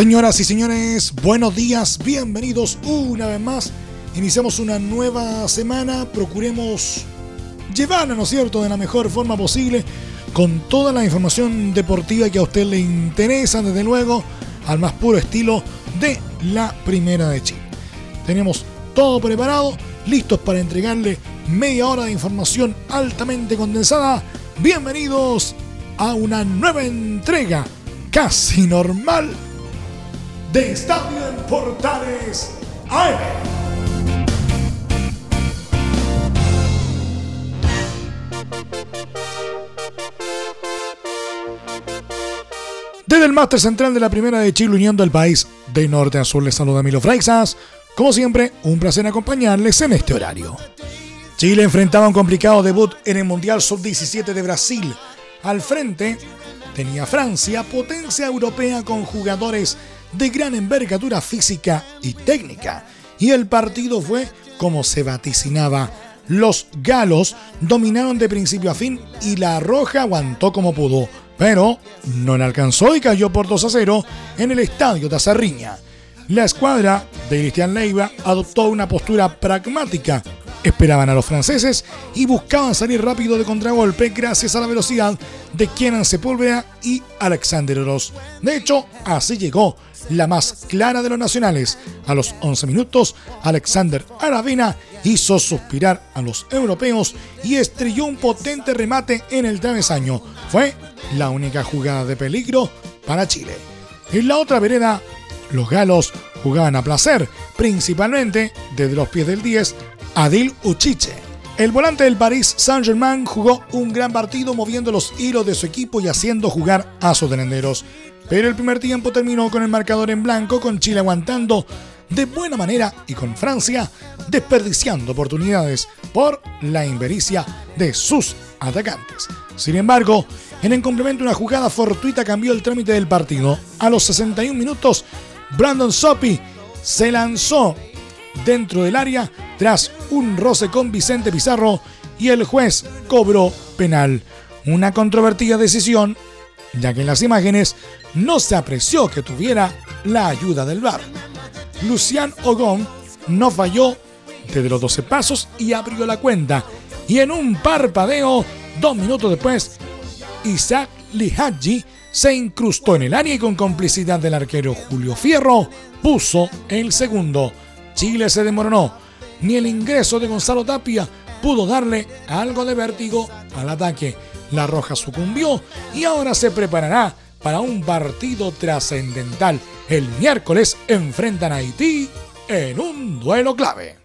Señoras y señores, buenos días, bienvenidos una vez más. Iniciamos una nueva semana, procuremos llevarla, ¿no es cierto?, de la mejor forma posible, con toda la información deportiva que a usted le interesa, desde luego, al más puro estilo de la Primera de Chile. Tenemos todo preparado, listos para entregarle media hora de información altamente condensada. Bienvenidos a una nueva entrega casi normal de Estadio en Portales AM. Desde el máster central de la primera de Chile, uniendo el país de norte a sur, les saluda Milo Freixas. Como siempre, un placer acompañarles en este horario. Chile enfrentaba un complicado debut en el Mundial Sub-17 de Brasil. Al frente tenía Francia, potencia europea con jugadores de gran envergadura física y técnica. Y el partido fue como se vaticinaba. Los galos dominaron de principio a fin y la roja aguantó como pudo, pero no le alcanzó y cayó por 2 a 0 en el estadio de. La escuadra de Cristian Leiva adoptó una postura pragmática. Esperaban a los franceses y buscaban salir rápido de contragolpe gracias a la velocidad de Kenan Sepúlveda y Alexander Oroz. De hecho, así llegó la más clara de los nacionales. A los 11 minutos, Alexander Aravena hizo suspirar a los europeos y estrelló un potente remate en el travesaño. Fue la única jugada de peligro para Chile. En la otra vereda, los galos jugaban a placer, principalmente desde los pies del 10, Adil Uchiche. El volante del Paris Saint-Germain jugó un gran partido moviendo los hilos de su equipo y haciendo jugar a sus delanteros. Pero el primer tiempo terminó con el marcador en blanco, con Chile aguantando de buena manera y con Francia desperdiciando oportunidades por la invericia de sus atacantes. Sin embargo, en el complemento una jugada fortuita cambió el trámite del partido. A los 61 minutos, Brandon Sopi se lanzó dentro del área tras un roce con Vicente Pizarro y el juez cobró penal. Una controvertida decisión, ya que en las imágenes no se apreció que tuviera la ayuda del VAR. Lucian Ogón no falló desde los 12 pasos y abrió la cuenta. Y en un parpadeo, dos minutos después, Isaac Lihaji se incrustó en el área y con complicidad del arquero Julio Fierro puso el segundo. Chile se demoró. Ni el ingreso de Gonzalo Tapia pudo darle algo de vértigo al ataque. La Roja sucumbió y ahora se preparará para un partido trascendental. El miércoles enfrentan a Haití en un duelo clave.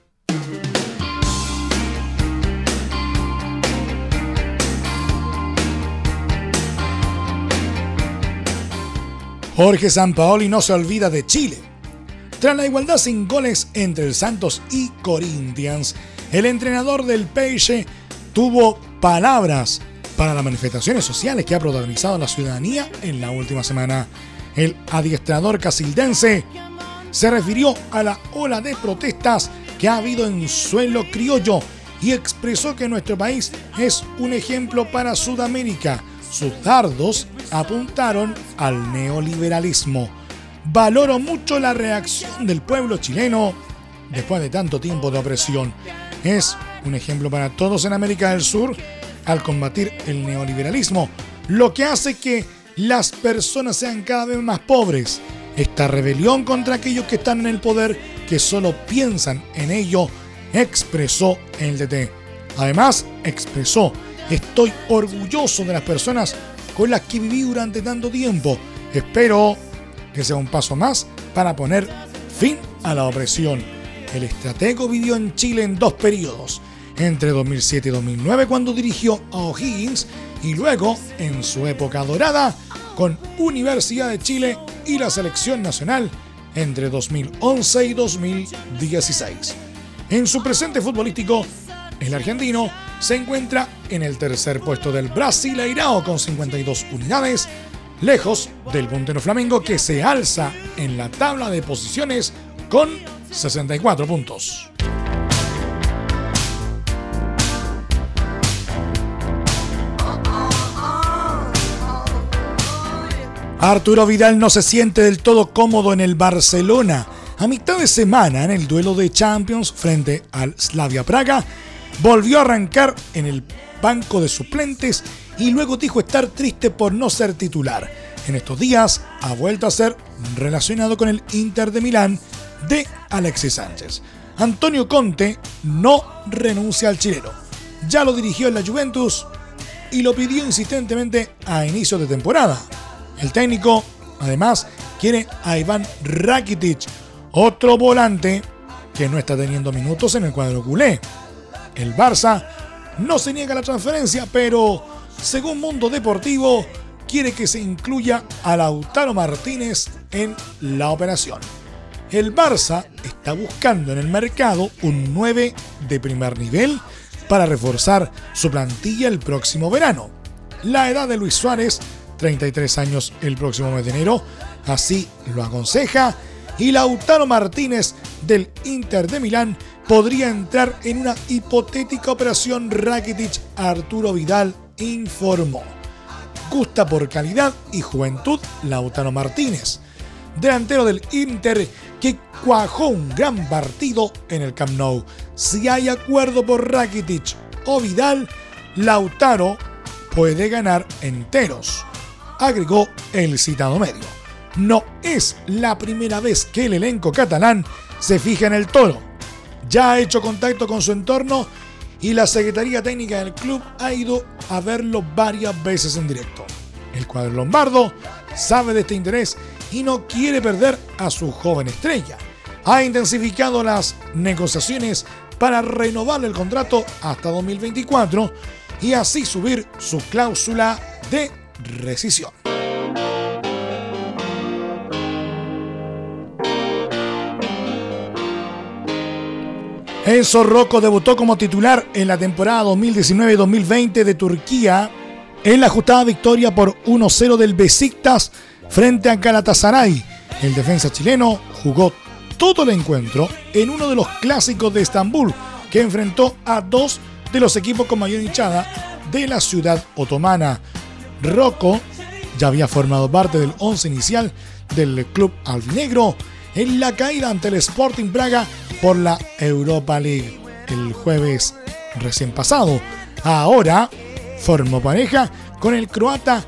Jorge Sampaoli no se olvida de Chile. Tras la igualdad sin goles entre Santos y Corinthians, el entrenador del Peixe tuvo palabras para las manifestaciones sociales que ha protagonizado la ciudadanía en la última semana. El adiestrador casildense se refirió a la ola de protestas que ha habido en suelo criollo y expresó que nuestro país es un ejemplo para Sudamérica. Sus dardos apuntaron al neoliberalismo. Valoro mucho la reacción del pueblo chileno después de tanto tiempo de opresión. Es un ejemplo para todos en América del Sur al combatir el neoliberalismo, lo que hace que las personas sean cada vez más pobres. Esta rebelión contra aquellos que están en el poder, que solo piensan en ello, expresó el DT. Además, expresó, estoy orgulloso de las personas con las que viví durante tanto tiempo. Espero que sea un paso más para poner fin a la opresión. El estratego vivió en Chile en dos periodos entre 2007 y 2009 cuando dirigió a O'Higgins y luego, en su época dorada, con Universidad de Chile y la selección nacional entre 2011 y 2016. En su presente futbolístico, el argentino se encuentra en el tercer puesto del Brasileirao con 52 unidades, lejos del puntero Flamengo que se alza en la tabla de posiciones con 64 puntos. Arturo Vidal no se siente del todo cómodo en el Barcelona. A mitad de semana, en el duelo de Champions frente al Slavia Praga, volvió a arrancar en el banco de suplentes y luego dijo estar triste por no ser titular. En estos días ha vuelto a ser relacionado con el Inter de Milán de Alexis Sánchez. Antonio Conte no renuncia al chileno. Ya lo dirigió en la Juventus y lo pidió insistentemente a inicio de temporada. El técnico, además, quiere a Iván Rakitic, otro volante que no está teniendo minutos en el cuadro culé. El Barça no se niega la transferencia, pero según Mundo Deportivo, quiere que se incluya a Lautaro Martínez en la operación. El Barça está buscando en el mercado un 9 de primer nivel para reforzar su plantilla el próximo verano. La edad de Luis Suárez 33 años el próximo mes de enero, así lo aconseja, y Lautaro Martínez del Inter de Milán podría entrar en una hipotética operación Rakitic Arturo Vidal informó. Gusta por calidad y juventud Lautaro Martínez, delantero del Inter que cuajó un gran partido en el Camp Nou. Si hay acuerdo por Rakitic o Vidal, Lautaro puede ganar enteros agregó el citado medio. No es la primera vez que el elenco catalán se fija en el toro. Ya ha hecho contacto con su entorno y la Secretaría Técnica del club ha ido a verlo varias veces en directo. El cuadro lombardo sabe de este interés y no quiere perder a su joven estrella. Ha intensificado las negociaciones para renovar el contrato hasta 2024 y así subir su cláusula de rescisión. Enzo Rocco debutó como titular en la temporada 2019-2020 de Turquía en la ajustada victoria por 1-0 del Besiktas frente a Galatasaray. El defensa chileno jugó todo el encuentro en uno de los clásicos de Estambul que enfrentó a dos de los equipos con mayor hinchada de la ciudad otomana. Rocco ya había formado parte del once inicial del club albinegro en la caída ante el Sporting Braga por la Europa League el jueves recién pasado. Ahora formó pareja con el croata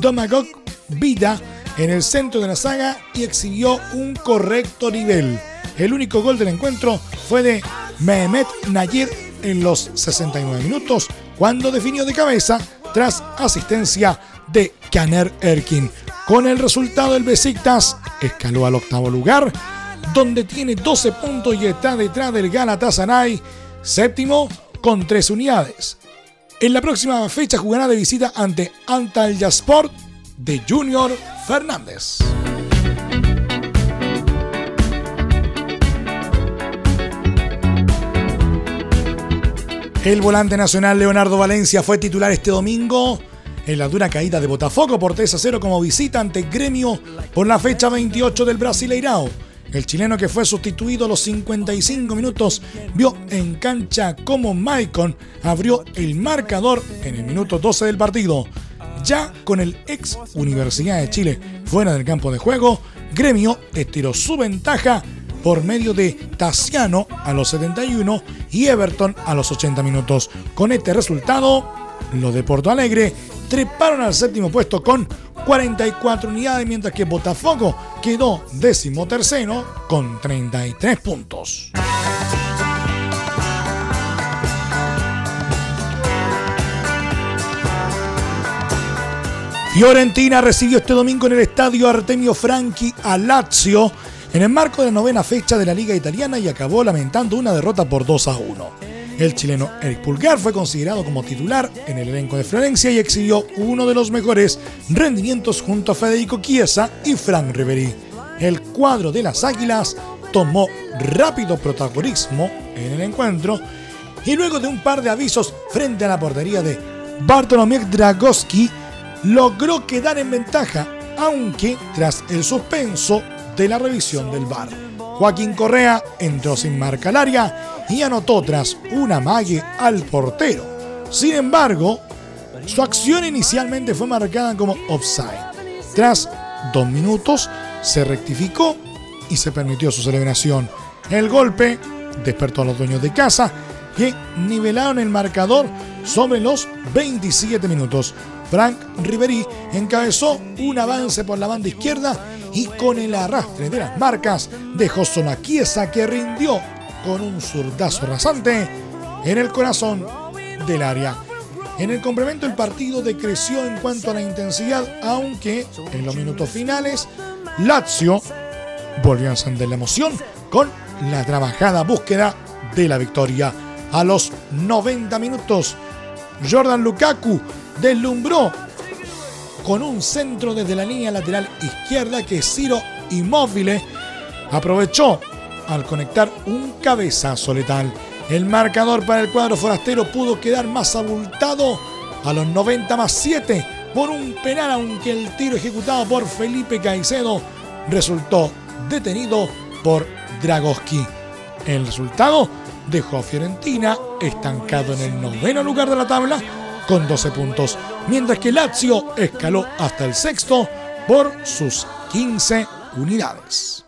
Domagog Vida en el centro de la saga y exhibió un correcto nivel. El único gol del encuentro fue de Mehmet Nayir en los 69 minutos cuando definió de cabeza tras asistencia de Kaner Erkin. Con el resultado del Besiktas escaló al octavo lugar, donde tiene 12 puntos y está detrás del Galatasaray, séptimo con 3 unidades. En la próxima fecha jugará de visita ante Antalya Sport de Junior Fernández. El volante nacional Leonardo Valencia fue titular este domingo en la dura caída de Botafogo por 3 a 0 como visita ante Gremio por la fecha 28 del Brasileirao. El chileno que fue sustituido a los 55 minutos vio en cancha como Maicon abrió el marcador en el minuto 12 del partido. Ya con el ex Universidad de Chile fuera del campo de juego, Gremio estiró su ventaja por medio de Tassiano a los 71 y Everton a los 80 minutos. Con este resultado, los de Porto Alegre treparon al séptimo puesto con 44 unidades, mientras que Botafogo quedó décimo tercero con 33 puntos. Fiorentina recibió este domingo en el estadio Artemio Franchi a Lazio en el marco de la novena fecha de la Liga Italiana y acabó lamentando una derrota por 2 a 1. El chileno Eric Pulgar fue considerado como titular en el elenco de Florencia y exhibió uno de los mejores rendimientos junto a Federico Chiesa y Frank Riveri. El cuadro de las Águilas tomó rápido protagonismo en el encuentro y luego de un par de avisos frente a la portería de Bartolomé Dragowski logró quedar en ventaja, aunque tras el suspenso de la revisión del VAR. Joaquín Correa entró sin marca al área y anotó tras una mague al portero. Sin embargo, su acción inicialmente fue marcada como offside. Tras dos minutos se rectificó y se permitió su celebración. El golpe despertó a los dueños de casa que nivelaron el marcador sobre los 27 minutos. Frank Riveri encabezó un avance por la banda izquierda y con el arrastre de las marcas dejó Sonaquiesa que rindió con un zurdazo rasante en el corazón del área. En el complemento el partido decreció en cuanto a la intensidad, aunque en los minutos finales Lazio volvió a encender la emoción con la trabajada búsqueda de la victoria. A los 90 minutos, Jordan Lukaku deslumbró con un centro desde la línea lateral izquierda que Ciro Inmóvil aprovechó al conectar un cabezazo letal. El marcador para el cuadro forastero pudo quedar más abultado a los 90 más 7 por un penal, aunque el tiro ejecutado por Felipe Caicedo resultó detenido por Dragowski. El resultado dejó a Fiorentina estancado en el noveno lugar de la tabla con 12 puntos, mientras que Lazio escaló hasta el sexto por sus 15 unidades.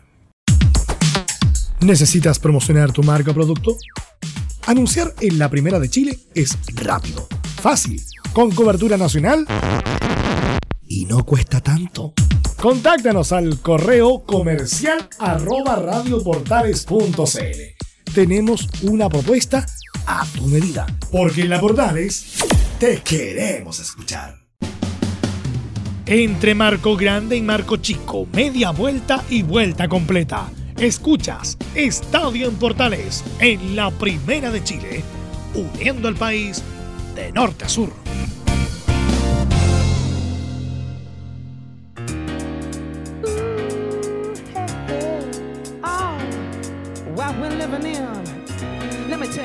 ¿Necesitas promocionar tu marca o producto? Anunciar en la Primera de Chile es rápido, fácil, con cobertura nacional y no cuesta tanto. Contáctanos al correo comercial arroba radioportales.cl. Tenemos una propuesta a tu medida, porque en la Portales te queremos escuchar. Entre Marco Grande y Marco Chico, media vuelta y vuelta completa. Escuchas Estadio en Portales en la Primera de Chile, uniendo al país de norte a sur.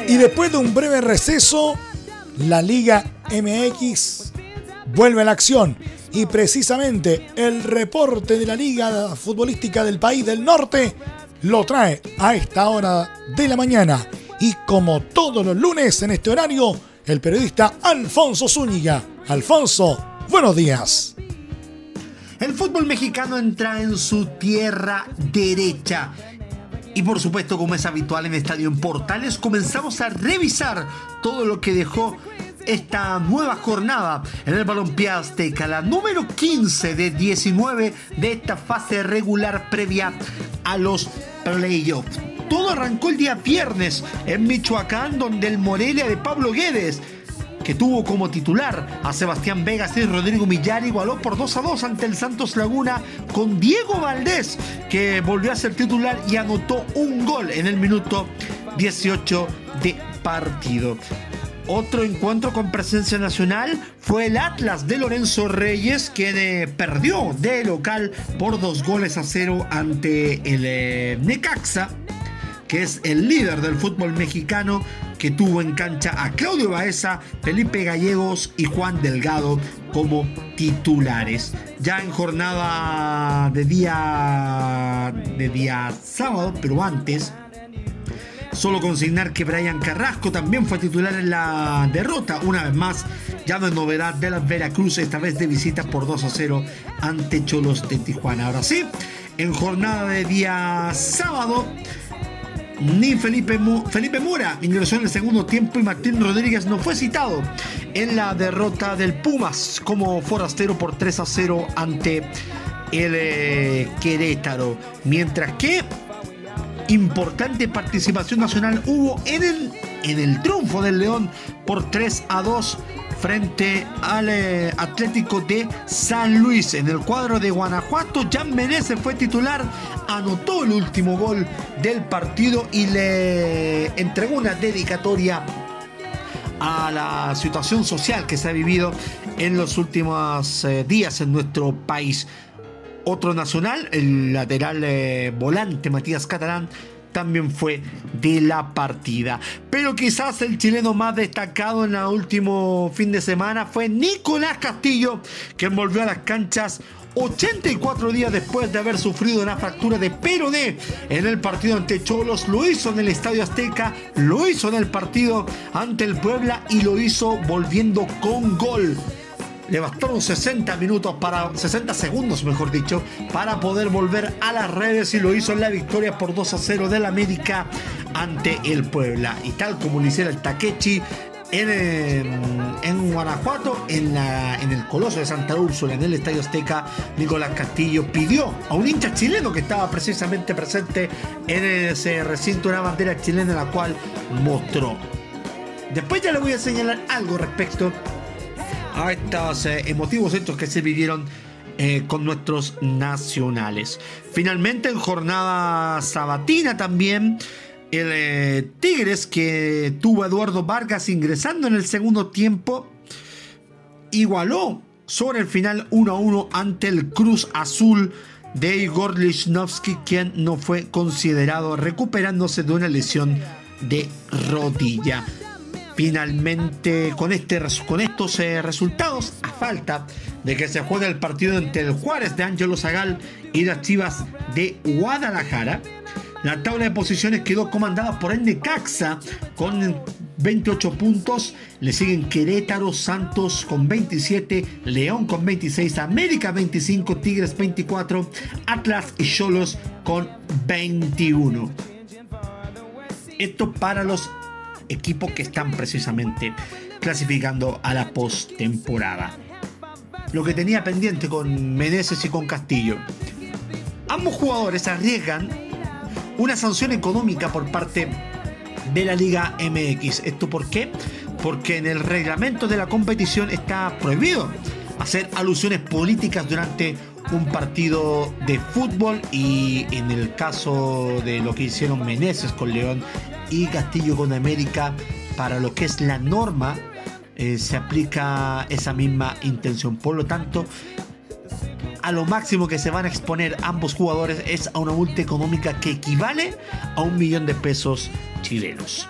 Y después de un breve receso, la Liga MX vuelve a la acción y precisamente el reporte de la Liga Futbolística del país del norte lo trae a esta hora de la mañana. Y como todos los lunes en este horario, el periodista Alfonso Zúñiga. Alfonso, buenos días. El fútbol mexicano entra en su tierra derecha y por supuesto, como es habitual en Estadio en Portales, comenzamos a revisar todo lo que dejó esta nueva jornada en el Balompié Azteca, la número 15 de 19 de esta fase regular previa a los playoffs. Todo arrancó el día viernes en Michoacán, donde el Morelia de Pablo Guedes que tuvo como titular a Sebastián Vegas y Rodrigo Millar, igualó por 2 a 2 ante el Santos Laguna con Diego Valdés, que volvió a ser titular y anotó un gol en el minuto 18 de partido. Otro encuentro con presencia nacional fue el Atlas de Lorenzo Reyes, que perdió de local por dos goles a cero ante el eh, Necaxa, que es el líder del fútbol mexicano que tuvo en cancha a Claudio Baeza, Felipe Gallegos y Juan Delgado como titulares. Ya en jornada de día de día sábado, pero antes Solo consignar que Brian Carrasco también fue titular en la derrota. Una vez más, ya no es novedad de la Veracruz, esta vez de visita por 2 a 0 ante Cholos de Tijuana. Ahora sí, en jornada de día sábado, ni Felipe, Felipe Mura ingresó en el segundo tiempo y Martín Rodríguez no fue citado en la derrota del Pumas como forastero por 3 a 0 ante el eh, Querétaro. Mientras que importante participación nacional hubo en el, en el triunfo del León por 3 a 2 frente al eh, Atlético de San Luis. En el cuadro de Guanajuato, Jan Menezes fue titular, anotó el último gol del partido y le entregó una dedicatoria a la situación social que se ha vivido en los últimos eh, días en nuestro país. Otro nacional, el lateral eh, volante Matías Catalán, también fue de la partida. Pero quizás el chileno más destacado en el último fin de semana fue Nicolás Castillo, que volvió a las canchas 84 días después de haber sufrido una fractura de peroné en el partido ante Cholos, lo hizo en el Estadio Azteca, lo hizo en el partido ante el Puebla y lo hizo volviendo con gol. Le bastaron 60 minutos para 60 segundos, mejor dicho, para poder volver a las redes y lo hizo en la victoria por 2 a 0 del América ante el Puebla. Y tal como lo hiciera el Takechi en, Guanajuato, en, en el Coloso de Santa Úrsula, en el Estadio Azteca, Nicolás Castillo pidió a un hincha chileno que estaba precisamente presente en ese recinto una bandera chilena, la cual mostró. Después ya le voy a señalar algo respecto a estos eh, emotivos hechos que se vivieron eh, con nuestros nacionales. Finalmente en jornada sabatina también el eh, Tigres que tuvo Eduardo Vargas ingresando en el segundo tiempo igualó sobre el final 1 a 1 ante el Cruz Azul de Igor Lichnowsky quien no fue considerado recuperándose de una lesión de rodilla. Finalmente, con, este, con estos eh, resultados, a falta de que se juegue el partido entre el Juárez de Ángelo Zagal y las Chivas de Guadalajara, la tabla de posiciones quedó comandada por el Necaxa con 28 puntos. Le siguen Querétaro, Santos con 27, León con 26, América 25, Tigres 24, Atlas y Cholos con 21. Esto para los equipos que están precisamente clasificando a la postemporada. Lo que tenía pendiente con Meneses y con Castillo. Ambos jugadores arriesgan una sanción económica por parte de la Liga MX. ¿Esto por qué? Porque en el reglamento de la competición está prohibido hacer alusiones políticas durante un partido de fútbol y en el caso de lo que hicieron Meneses con León y Castillo con América, para lo que es la norma, eh, se aplica esa misma intención. Por lo tanto, a lo máximo que se van a exponer ambos jugadores es a una multa económica que equivale a un millón de pesos chilenos.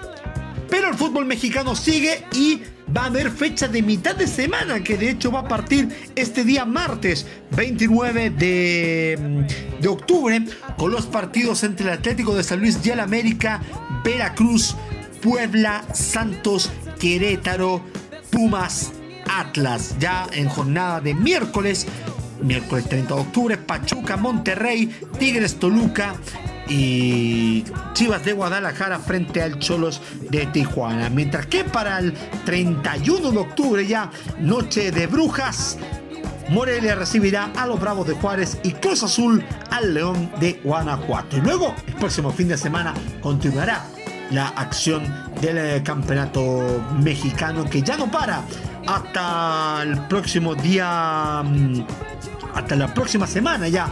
Pero el fútbol mexicano sigue y va a haber fecha de mitad de semana, que de hecho va a partir este día martes 29 de, de octubre, con los partidos entre el Atlético de San Luis y el América, Veracruz, Puebla, Santos, Querétaro, Pumas, Atlas. Ya en jornada de miércoles, miércoles 30 de octubre, Pachuca, Monterrey, Tigres, Toluca y Chivas de Guadalajara frente al Cholos de Tijuana. Mientras que para el 31 de octubre ya Noche de Brujas, Morelia recibirá a los Bravos de Juárez y Cruz Azul al León de Guanajuato. Y luego, el próximo fin de semana, continuará la acción del eh, campeonato mexicano que ya no para hasta el próximo día, mm, hasta la próxima semana ya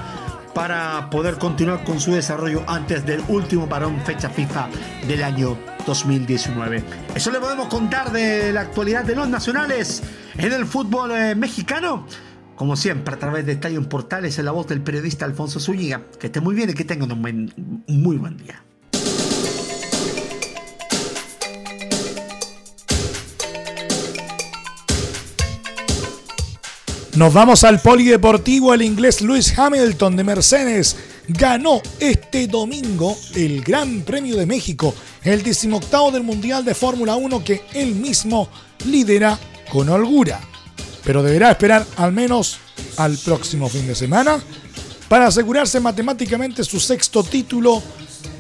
para poder continuar con su desarrollo antes del último parón fecha FIFA del año 2019. Eso le podemos contar de la actualidad de los nacionales en el fútbol eh, mexicano. Como siempre, a través de Estadio Portales, en la voz del periodista Alfonso Zúñiga. Que esté muy bien y que tengan un muy buen día. Nos vamos al polideportivo. El inglés Lewis Hamilton de Mercedes ganó este domingo el Gran Premio de México, el 18 del Mundial de Fórmula 1 que él mismo lidera con holgura. Pero deberá esperar al menos al próximo fin de semana para asegurarse matemáticamente su sexto título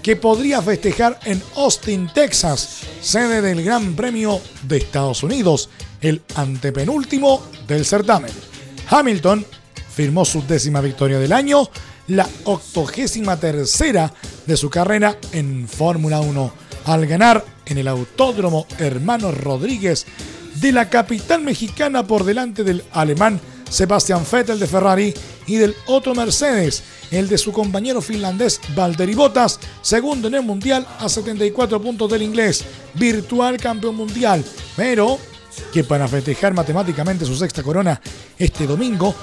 que podría festejar en Austin, Texas, sede del Gran Premio de Estados Unidos, el antepenúltimo del certamen. Hamilton firmó su décima victoria del año, la octogésima tercera de su carrera en Fórmula 1, al ganar en el Autódromo Hermano Rodríguez de la capital mexicana por delante del alemán Sebastian Vettel de Ferrari y del otro Mercedes, el de su compañero finlandés Valtteri Bottas, segundo en el mundial a 74 puntos del inglés, virtual campeón mundial, pero que para festejar matemáticamente su sexta corona este domingo,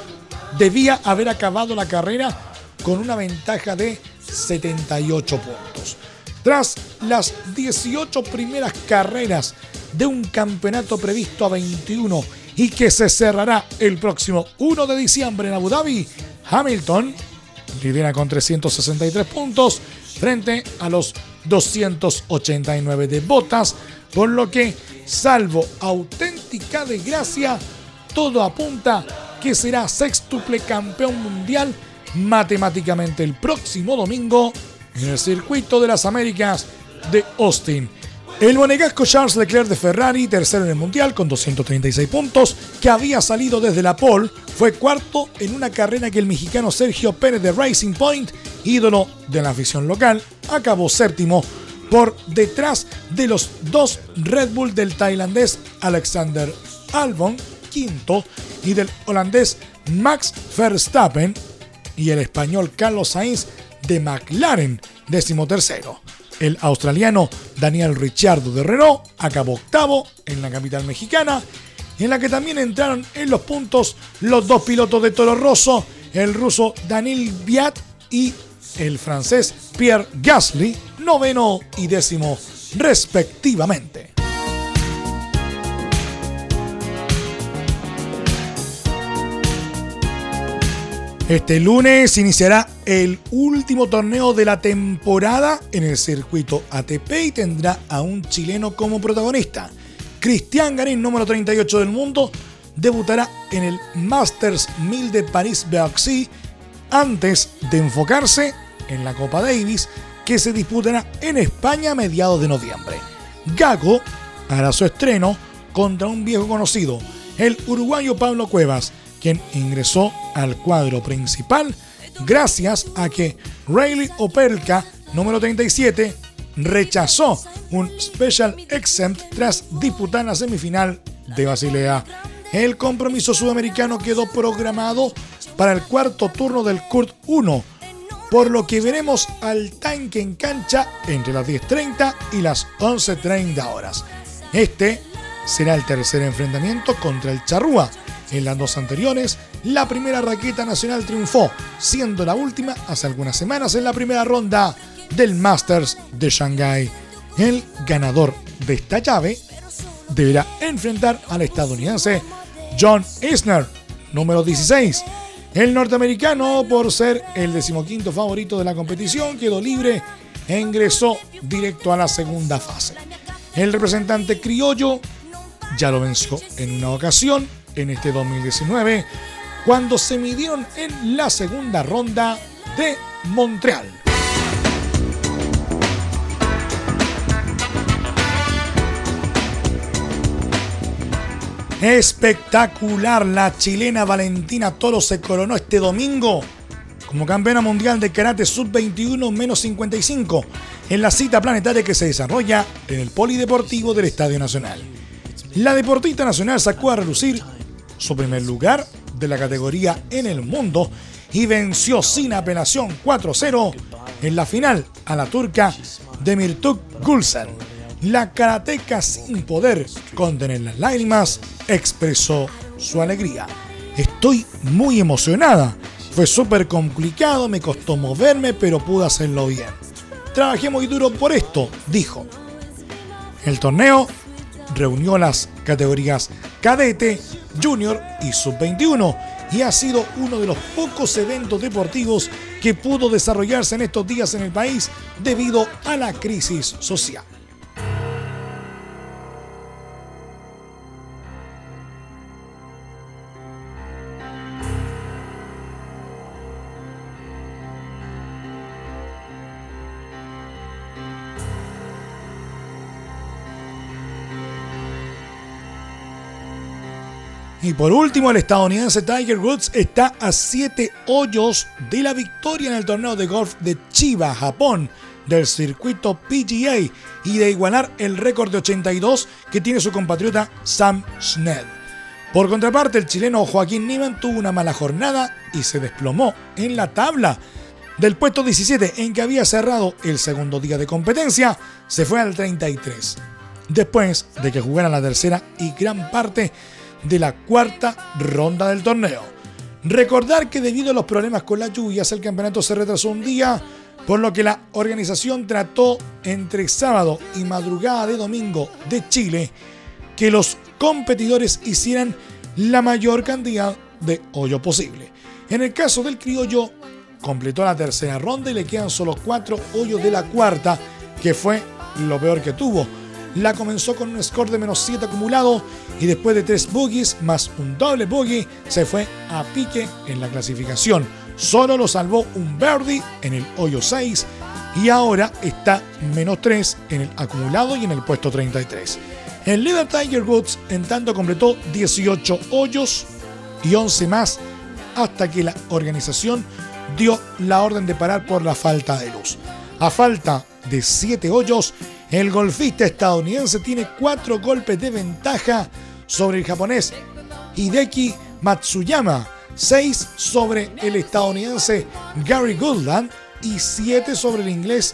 debía haber acabado la carrera con una ventaja de 78 puntos. Tras las 18 primeras carreras de un campeonato previsto a 21 y que se cerrará el próximo 1 de diciembre en Abu Dhabi, Hamilton lidera con 363 puntos frente a los 289 de Botas, por lo que salvo auténtica desgracia, todo apunta que será sextuple campeón mundial matemáticamente el próximo domingo en el circuito de las Américas de Austin. El monegasco Charles Leclerc de Ferrari, tercero en el Mundial con 236 puntos, que había salido desde la pole, fue cuarto en una carrera que el mexicano Sergio Pérez de Racing Point, ídolo de la afición local, acabó séptimo por detrás de los dos Red Bull del tailandés Alexander Albon, quinto, y del holandés Max Verstappen y el español Carlos Sainz de McLaren, décimo tercero. El australiano Daniel Ricciardo de Renault acabó octavo en la capital mexicana, en la que también entraron en los puntos los dos pilotos de Toro Rosso, el ruso Daniel Viat y el francés Pierre Gasly, noveno y décimo respectivamente. Este lunes iniciará el último torneo de la temporada en el circuito ATP y tendrá a un chileno como protagonista. Cristian Garín, número 38 del mundo, debutará en el Masters 1000 de París-Bercy antes de enfocarse en la Copa Davis que se disputará en España a mediados de noviembre. Gago hará su estreno contra un viejo conocido, el uruguayo Pablo Cuevas, quien ingresó al cuadro principal gracias a que Rayleigh Opelka, número 37, rechazó un Special Exempt tras disputar la semifinal de Basilea. El compromiso sudamericano quedó programado para el cuarto turno del Kurt 1, por lo que veremos al tanque en cancha entre las 10.30 y las 11.30 horas. Este será el tercer enfrentamiento contra el Charrúa, en las dos anteriores, la primera raqueta nacional triunfó, siendo la última hace algunas semanas en la primera ronda del Masters de Shanghai. El ganador de esta llave deberá enfrentar al estadounidense John Isner, número 16. El norteamericano, por ser el decimoquinto favorito de la competición, quedó libre e ingresó directo a la segunda fase. El representante criollo ya lo venció en una ocasión en este 2019 cuando se midieron en la segunda ronda de Montreal. Espectacular, la chilena Valentina Toro se coronó este domingo como campeona mundial de karate sub-21 menos 55 en la cita planetaria que se desarrolla en el Polideportivo del Estadio Nacional. La deportista nacional sacó a relucir su primer lugar de la categoría en el mundo y venció sin apelación 4-0 en la final a la turca Demirtuk Gulsen. La karateca sin poder contener las lágrimas expresó su alegría. Estoy muy emocionada. Fue súper complicado, me costó moverme, pero pude hacerlo bien. Trabajé muy duro por esto, dijo. El torneo reunió las categorías cadete, junior y sub-21 y ha sido uno de los pocos eventos deportivos que pudo desarrollarse en estos días en el país debido a la crisis social. Y por último, el estadounidense Tiger Woods está a 7 hoyos de la victoria en el torneo de golf de Chiba, Japón, del circuito PGA y de igualar el récord de 82 que tiene su compatriota Sam Schnell. Por contraparte, el chileno Joaquín Niemann tuvo una mala jornada y se desplomó en la tabla. Del puesto 17 en que había cerrado el segundo día de competencia, se fue al 33. Después de que jugara la tercera y gran parte de la cuarta ronda del torneo. Recordar que debido a los problemas con las lluvias el campeonato se retrasó un día, por lo que la organización trató entre sábado y madrugada de domingo de Chile que los competidores hicieran la mayor cantidad de hoyo posible. En el caso del criollo, completó la tercera ronda y le quedan solo cuatro hoyos de la cuarta, que fue lo peor que tuvo la comenzó con un score de menos 7 acumulado y después de 3 bogies más un doble bogey se fue a pique en la clasificación. Solo lo salvó un birdie en el hoyo 6 y ahora está menos 3 en el acumulado y en el puesto 33. El líder Tiger Woods en tanto completó 18 hoyos y 11 más hasta que la organización dio la orden de parar por la falta de luz. A falta de 7 hoyos, el golfista estadounidense tiene cuatro golpes de ventaja sobre el japonés Hideki Matsuyama, seis sobre el estadounidense Gary Goodland y siete sobre el inglés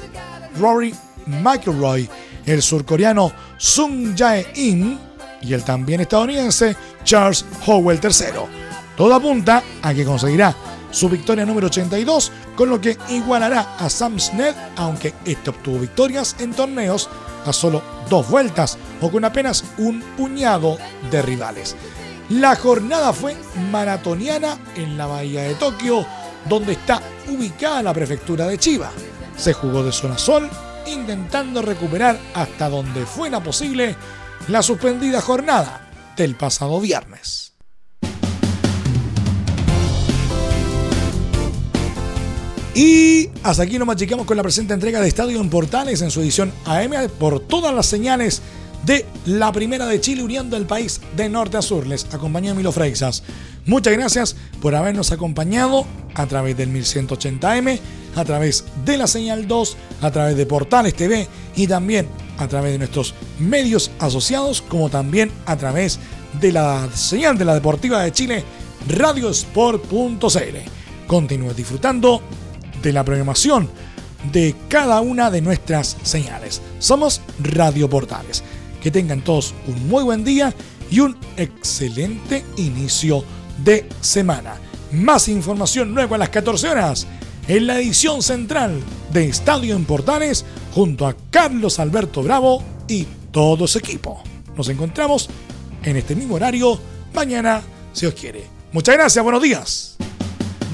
Rory McIlroy, el surcoreano Sung Jae-in y el también estadounidense Charles Howell III. Todo apunta a que conseguirá su victoria número 82, con lo que igualará a Sam Snead, aunque este obtuvo victorias en torneos a solo dos vueltas o con apenas un puñado de rivales. La jornada fue maratoniana en la bahía de Tokio, donde está ubicada la prefectura de Chiba. Se jugó de zona sol, intentando recuperar hasta donde fuera posible la suspendida jornada del pasado viernes. Y hasta aquí nos machicamos con la presente entrega de Estadio en Portales en su edición AM por todas las señales de la primera de Chile uniendo el país de norte a sur. Les acompañó Milo Freixas. Muchas gracias por habernos acompañado a través del 1180M, a través de la señal 2, a través de Portales TV y también a través de nuestros medios asociados, como también a través de la señal de la Deportiva de Chile, radiosport.cl. Continúe disfrutando de la programación de cada una de nuestras señales. Somos Radio Portales. Que tengan todos un muy buen día y un excelente inicio de semana. Más información luego a las 14 horas en la edición central de Estadio en Portales junto a Carlos Alberto Bravo y todo su equipo. Nos encontramos en este mismo horario mañana, si os quiere. Muchas gracias, buenos días.